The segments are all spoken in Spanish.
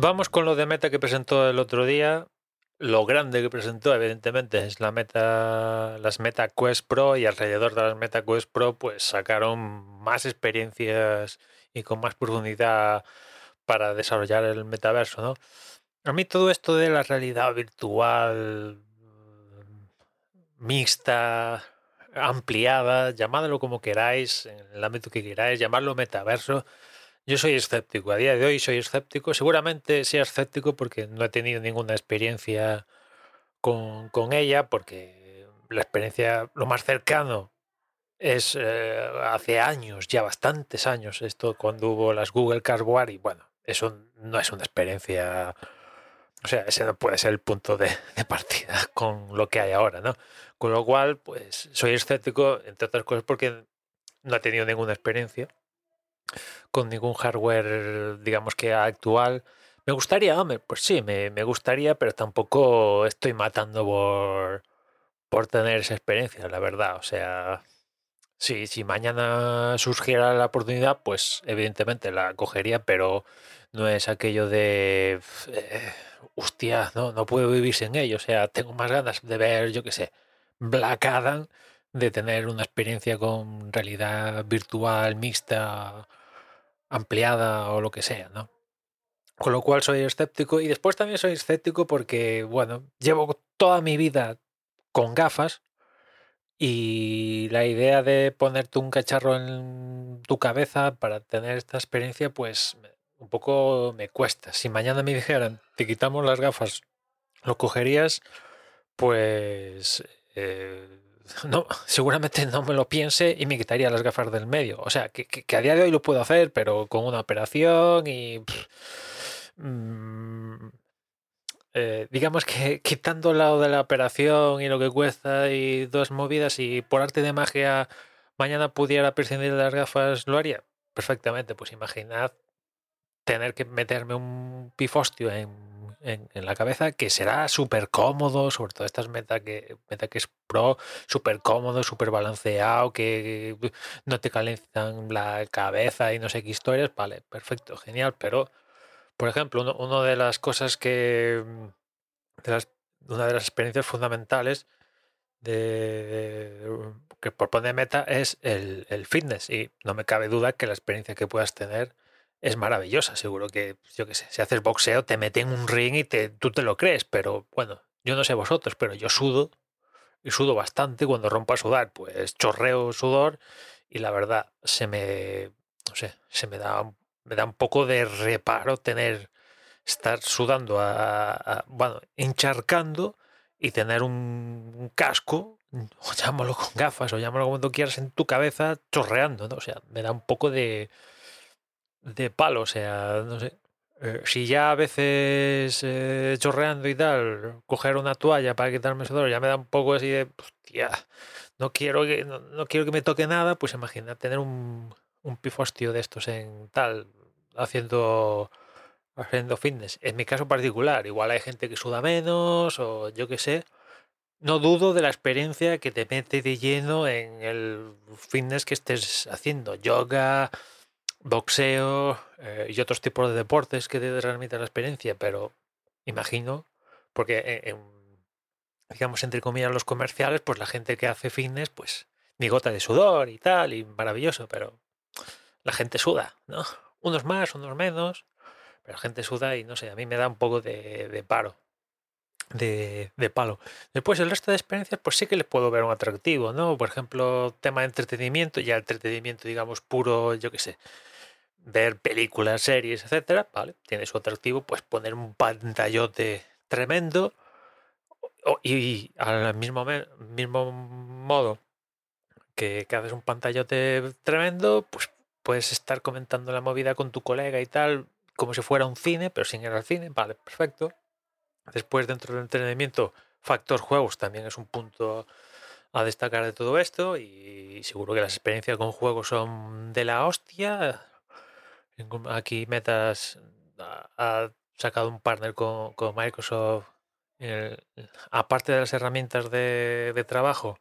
Vamos con lo de meta que presentó el otro día. Lo grande que presentó, evidentemente, es la meta, las Meta Quest Pro y alrededor de las Meta Quest Pro, pues sacaron más experiencias y con más profundidad para desarrollar el metaverso, ¿no? A mí todo esto de la realidad virtual mixta, ampliada, llamadlo como queráis, en el ámbito que queráis, llamadlo metaverso, yo soy escéptico, a día de hoy soy escéptico. Seguramente sea escéptico porque no he tenido ninguna experiencia con, con ella, porque la experiencia, lo más cercano es eh, hace años, ya bastantes años, esto cuando hubo las Google Cardboard y bueno, eso no es una experiencia, o sea, ese no puede ser el punto de, de partida con lo que hay ahora, ¿no? Con lo cual, pues soy escéptico, entre otras cosas, porque no he tenido ninguna experiencia con ningún hardware, digamos que actual. Me gustaría, pues sí, me, me gustaría, pero tampoco estoy matando por, por tener esa experiencia, la verdad. O sea, sí, si mañana surgiera la oportunidad, pues evidentemente la cogería, pero no es aquello de, eh, hostia, no, no puedo vivir sin ello. O sea, tengo más ganas de ver, yo qué sé, Black Adam, de tener una experiencia con realidad virtual mixta ampliada o lo que sea, ¿no? Con lo cual soy escéptico y después también soy escéptico porque, bueno, llevo toda mi vida con gafas y la idea de ponerte un cacharro en tu cabeza para tener esta experiencia, pues un poco me cuesta. Si mañana me dijeran, te quitamos las gafas, ¿lo cogerías? Pues... Eh, no, seguramente no me lo piense y me quitaría las gafas del medio. O sea, que, a día de hoy lo puedo hacer, pero con una operación y... mmm, eh, digamos que quitando el lado de la operación y lo que cuesta y dos movidas y por arte de magia mañana pudiera prescindir de las gafas, lo haría perfectamente. Pues imaginad tener que meterme un pifostio en en, la cabeza que será súper cómodo, sobre todo estas meta que, meta que es pro, súper cómodo, súper balanceado, que no te calentan la cabeza y no sé qué historias. Vale, perfecto, genial. Pero, por ejemplo, uno de las cosas que. De las, una de las experiencias fundamentales de, que propone Meta es el, el fitness. Y no me cabe duda que la experiencia que puedas tener es maravillosa. Seguro que, yo qué sé, si haces boxeo, te meten en un ring y te, tú te lo crees. Pero bueno, yo no sé vosotros, pero yo sudo y sudo bastante. Cuando rompo a sudar, pues chorreo sudor y la verdad se me, no sé, se me da, me da un poco de reparo tener, estar sudando, a, bueno, encharcando y tener un, casco, o llámalo con gafas, o llámalo como tú quieras, en tu cabeza chorreando, ¿no? O sea, me da un poco de de palo, o sea, no sé. Eh, si ya a veces eh, chorreando y tal, coger una toalla para quitarme el sudor ya me da un poco así de, hostia, no quiero que, no, quiero que me toque nada, pues imagina tener un, un pifostio de estos en tal, haciendo, haciendo fitness. En mi caso particular, igual hay gente que suda menos o yo qué sé. No dudo de la experiencia que te mete de lleno en el fitness que estés haciendo, yoga, boxeo eh, y otros tipos de deportes que te transmiten la experiencia, pero imagino, porque en, digamos, entre comillas, los comerciales, pues la gente que hace fitness, pues ni gota de sudor y tal, y maravilloso, pero la gente suda, ¿no? Unos más, unos menos, pero la gente suda y no sé, a mí me da un poco de, de paro. De, de, palo. Después el resto de experiencias, pues sí que les puedo ver un atractivo, ¿no? Por ejemplo, tema de entretenimiento, ya entretenimiento, digamos, puro, yo qué sé, ver películas, series, etcétera, ¿vale? Tiene su atractivo, pues poner un pantallote tremendo y, al mismo, mismo modo que, que haces un pantallote tremendo, pues puedes estar comentando la movida con tu colega y tal, como si fuera un cine, pero sin ir al cine, vale, perfecto. Después, dentro del entretenimiento, factor juegos también es un punto a destacar de todo esto y seguro que las experiencias con juegos son de la hostia. Aquí Metas ha sacado un partner con, Microsoft. aparte de las herramientas de, trabajo,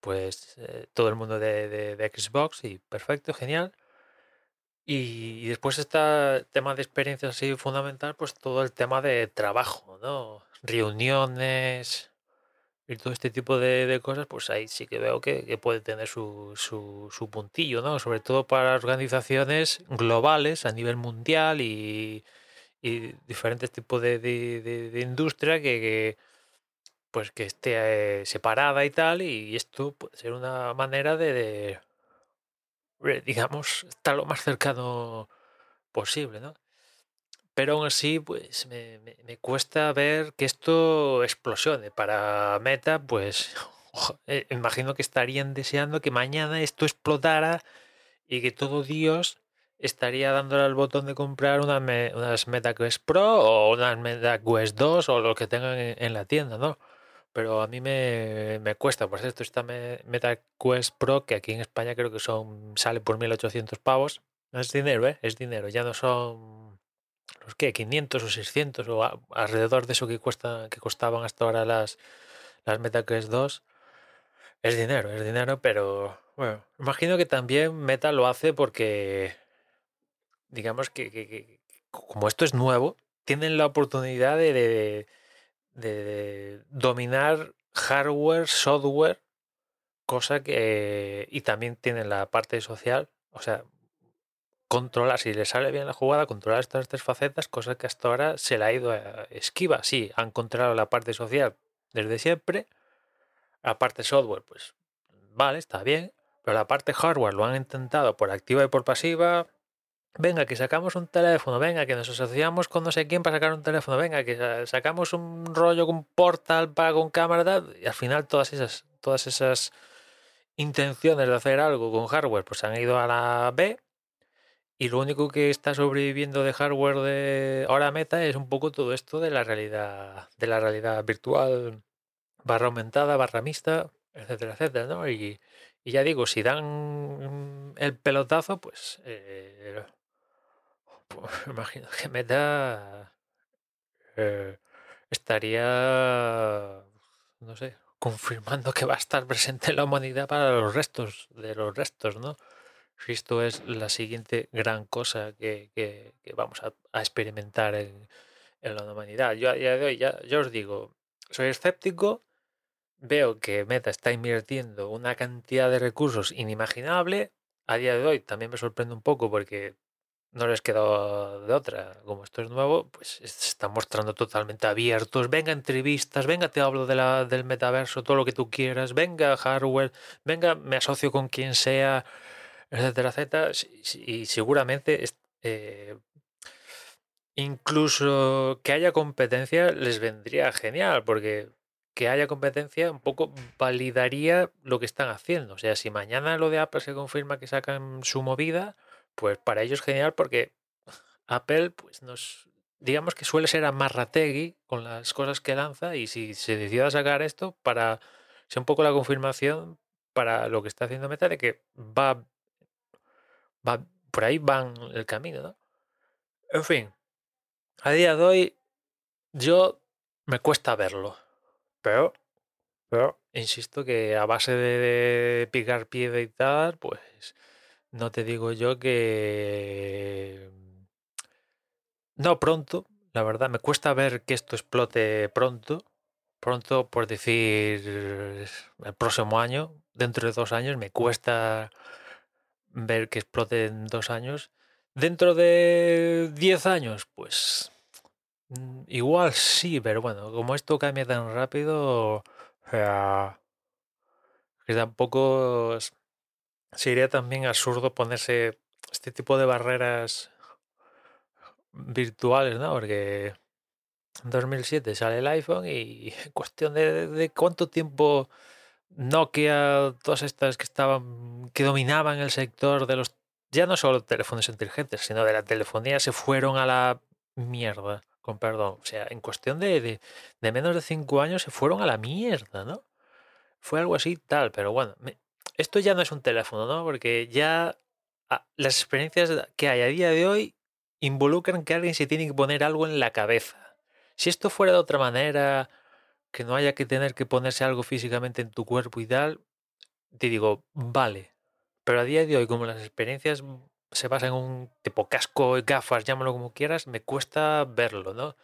pues eh, todo el mundo de, Xbox y perfecto, genial. Y, después está tema de experiencias así fundamental, pues todo el tema de trabajo, ¿no? Reuniones, y todo este tipo de, cosas, pues ahí sí que veo que, puede tener su, su, puntillo, ¿no? Sobre todo para organizaciones globales a nivel mundial y, diferentes tipos de, industria que, pues que esté eh, separada y tal, y esto puede ser una manera de, digamos, estar lo más cercano posible, ¿no? pero aún así pues me, cuesta ver que esto explosione. Para Meta, pues eh, imagino que estarían deseando que mañana esto explotara y que todo Dios estaría dándole al botón de comprar una unas MetaQuest Pro o unas MetaQuest 2 o lo que tengan en, la tienda, ¿no? Pero a mí me, cuesta, por cierto, esta MetaQuest Pro, que aquí en España creo que son sale por 1800 pavos. Es dinero, ¿eh? Es dinero, ya no son los que 500 o 600 o alrededor de eso que cuesta que costaban hasta ahora las las MetaQuest 2 es dinero, es dinero, pero bueno, imagino que también Meta lo hace porque digamos que, como esto es nuevo, tienen la oportunidad de, de, dominar hardware, software, cosa que y también tienen la parte social, o sea, controlar, si le sale bien la jugada, controlar estas tres facetas, cosa que hasta ahora se le ha ido esquiva. Sí, han controlado la parte social desde siempre, la parte software, pues vale, está bien, pero la parte hardware lo han intentado por activa y por pasiva. Venga, que sacamos un teléfono, venga, que nos asociamos con no sé quién para sacar un teléfono, venga, que sacamos un rollo con portal para con cámara, y al final todas esas, todas esas intenciones de hacer algo con hardware, pues han ido a la B y lo único que está sobreviviendo de hardware de ahora Meta es un poco todo esto de la realidad, de la realidad virtual, barra aumentada, barra mixta, etcétera, etcétera, ¿no? Y, ya digo, si dan el pelotazo, pues, eh, pues imagino que Meta eh, estaría, no sé, confirmando que va a estar presente en la humanidad para los restos de los restos, ¿no? esto es la siguiente gran cosa que, vamos a, experimentar en, la humanidad. Yo, ya, ya, ya os digo, soy escéptico, veo que Meta está invirtiendo una cantidad de recursos inimaginable. A día de hoy también me sorprende un poco porque no les queda de otra. Como esto es nuevo, pues se están mostrando totalmente abiertos. Venga, entrevistas, venga, te hablo de la, del metaverso, todo lo que tú quieras. Venga, hardware, venga, me asocio con quien sea etcétera, etcétera, y seguramente eh, incluso que haya competencia les vendría genial, porque que haya competencia un poco validaría lo que están haciendo. O sea, si mañana lo de Apple se confirma que sacan su movida, pues para ellos genial porque Apple pues nos digamos que suele ser amarrategui con las cosas que lanza y si se decida sacar esto para ser un poco la confirmación para lo que está haciendo Meta de que va por ahí van el camino, ¿no? En fin, a día de hoy yo me cuesta verlo, pero, pero insisto que a base de, picar piedra y tal, pues no te digo yo que no pronto, la verdad, me cuesta ver que esto explote pronto. Pronto, por decir el próximo año, dentro de dos años, me cuesta ver que explote en dos años. Dentro de diez años, pues mm, igual sí, pero bueno, como esto cambia tan rápido, que tampoco sería también absurdo ponerse este tipo de barreras virtuales, ¿no? Porque en 2007 sale el iPhone y en cuestión de, cuánto tiempo Nokia, todas estas que estaban, que dominaban el sector de los, ya no solo teléfonos inteligentes, sino de la telefonía, se fueron a la mierda, con perdón. O sea, en cuestión de, menos de cinco años se fueron a la mierda, ¿no? Fue algo así, tal, pero bueno, esto ya no es un teléfono, ¿no? Porque ya ah, las experiencias que hay a día de hoy involucran que alguien se tiene que poner algo en la cabeza. Si esto fuera de otra manera, que no haya que tener que ponerse algo físicamente en tu cuerpo y tal, te digo, vale. Pero a día de hoy, como las experiencias se basan en un tipo casco, gafas, llámalo como quieras, me cuesta verlo, ¿no?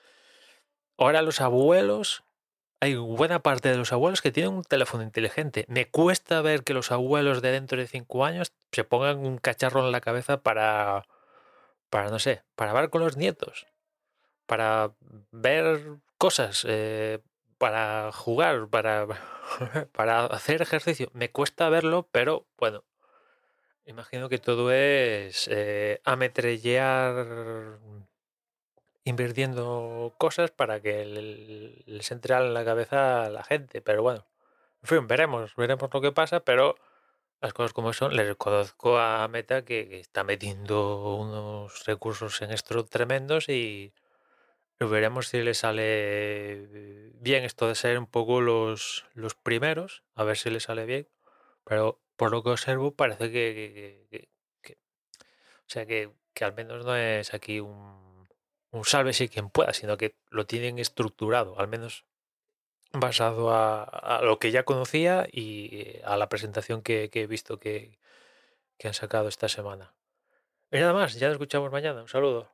Ahora los abuelos, hay buena parte de los abuelos que tienen un teléfono inteligente. Me cuesta ver que los abuelos de dentro de cinco años se pongan un cacharro en la cabeza para para, no sé, para hablar con los nietos, para ver cosas, eh, para jugar, para, para hacer ejercicio. Me cuesta verlo, pero bueno, imagino que todo es eh, ametrellar invirtiendo cosas para que les entre en la cabeza a la gente. Pero bueno, en veremos, veremos lo que pasa, pero las cosas como son, le reconozco a Meta que, está metiendo unos recursos en esto tremendos y veremos si le sale bien esto de ser un poco los, los primeros, a ver si le sale bien, pero por lo que observo parece que, o sea que, al menos no es aquí un, un salve si quien pueda, sino que lo tienen estructurado, al menos basado a, lo que ya conocía y a la presentación que, he visto que, que han sacado esta semana. Y nada más, ya nos escuchamos mañana. Un saludo.